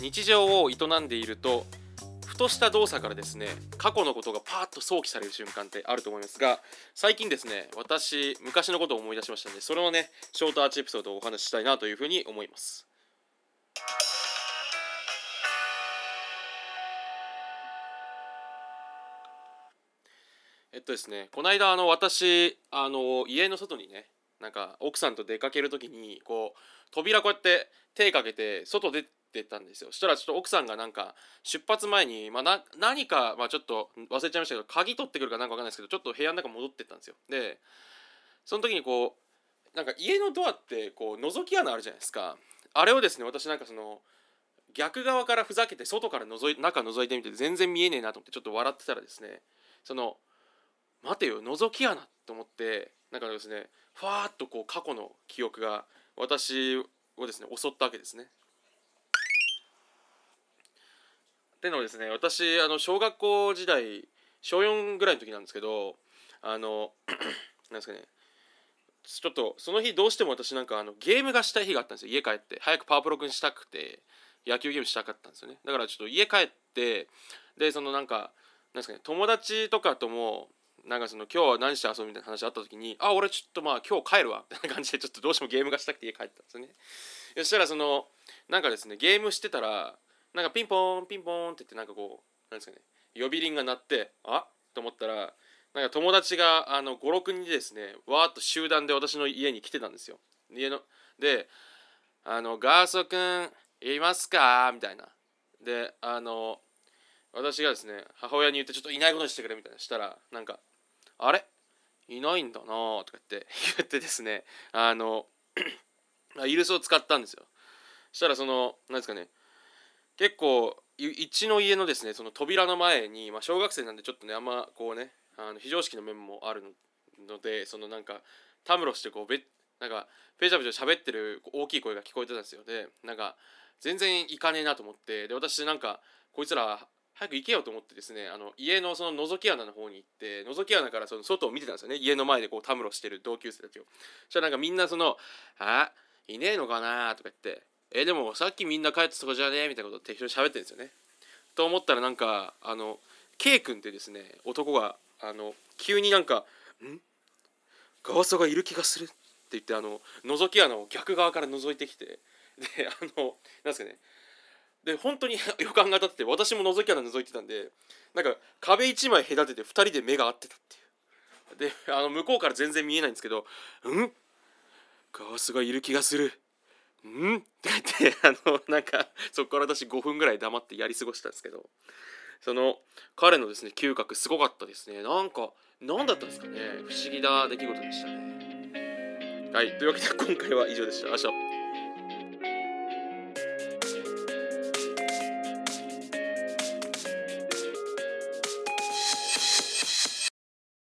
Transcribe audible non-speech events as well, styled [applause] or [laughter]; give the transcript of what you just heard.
日常を営んでいるとふとした動作からですね過去のことがパーッと想起される瞬間ってあると思いますが最近ですね私昔のことを思い出しましたのでそれをねショートアーチエピソードをお話ししたいなというふうに思います。えっとですねこの間あの私あの家の外にねなんか奥さんと出かける時にこう扉こうやって手かけて外出てたんですよ。そしたらちょっと奥さんがなんか出発前に、まあ、な何か、まあ、ちょっと忘れちゃいましたけど鍵取ってくるかなんか分かんないですけどちょっと部屋の中戻ってったんですよ。でその時にこうなんか家のドアってこう覗き穴あるじゃないですか。あれをですね私なんかその逆側からふざけて外から覗い中覗いてみて全然見えねえなと思ってちょっと笑ってたらですねその待てよ覗き穴と思ってなんかですねふわーっとこう過去の記憶が私をですね襲ったわけですね。ってのはですね私あの小学校時代小4ぐらいの時なんですけどあの [clears throat] なんですかねちょっとその日どうしても私なんかあのゲームがしたい日があったんですよ家帰って早くパワープロ君したくて野球ゲームしたかったんですよねだからちょっと家帰ってでそのなんかなんですかね友達とかともなんかその今日は何して遊ぶみたいな話あった時にあ俺ちょっとまあ今日帰るわ [laughs] みたいな感じでちょっとどうしてもゲームがしたくて家帰ったんですよね。そしたらそのなんかですねゲームしてたらなんかピンポンピンポンって言ってなんかこうなんですかね呼び鈴が鳴ってあ？っと思ったらなんか友達があの56人でですねわーっと集団で私の家に来てたんですよ。家ので「あのガーソくんいますか?」みたいな。であの私がですね母親に言ってちょっといないことにしてくれみたいな。したらなんか「あれ？いないんだな」とか言って [laughs] 言ってですねあの [clears throat] イルスを使ったんですよ。したらその何ですかね結構うちの家のですねその扉の前に、まあ、小学生なんでちょっとねあんまこうねあの非常識の面もあるのでそのなんかたむろしてこうべなんかペチャペチャ喋ってる大きい声が聞こえてたんですよ。でなんか全然行かねえなと思ってで私なんかこいつら早く行けよと思ってですねあの家のその覗き穴の方に行って覗き穴からその外を見てたんですよね家の前でこうたむろしてる同級生たちをそしたらなんかみんなその「あいねえのかな?」とか言って「えでもさっきみんな帰ってたとこじゃねえ?」みたいなことを適当に喋ってるんですよねと思ったらなんかあの K 君ってですね男があの急になんか「ん？ガワソがいる気がする」って言ってあの覗き穴を逆側から覗いてきてであのなんですかねで本当に [laughs] 予感が当たってて私も覗き穴覗いてたんでなんか壁一枚隔てて2人で目が合ってたっていう。であの向こうから全然見えないんですけど「ん？ガワスがいる気がする」ん？って言って [laughs] あのなんかそこから私5分ぐらい黙ってやり過ごしたんですけど。その彼のですね嗅覚すごかったですね。なんか何だったんですかね。不思議な出来事でしたね。はい。というわけで今回は以上でした。明日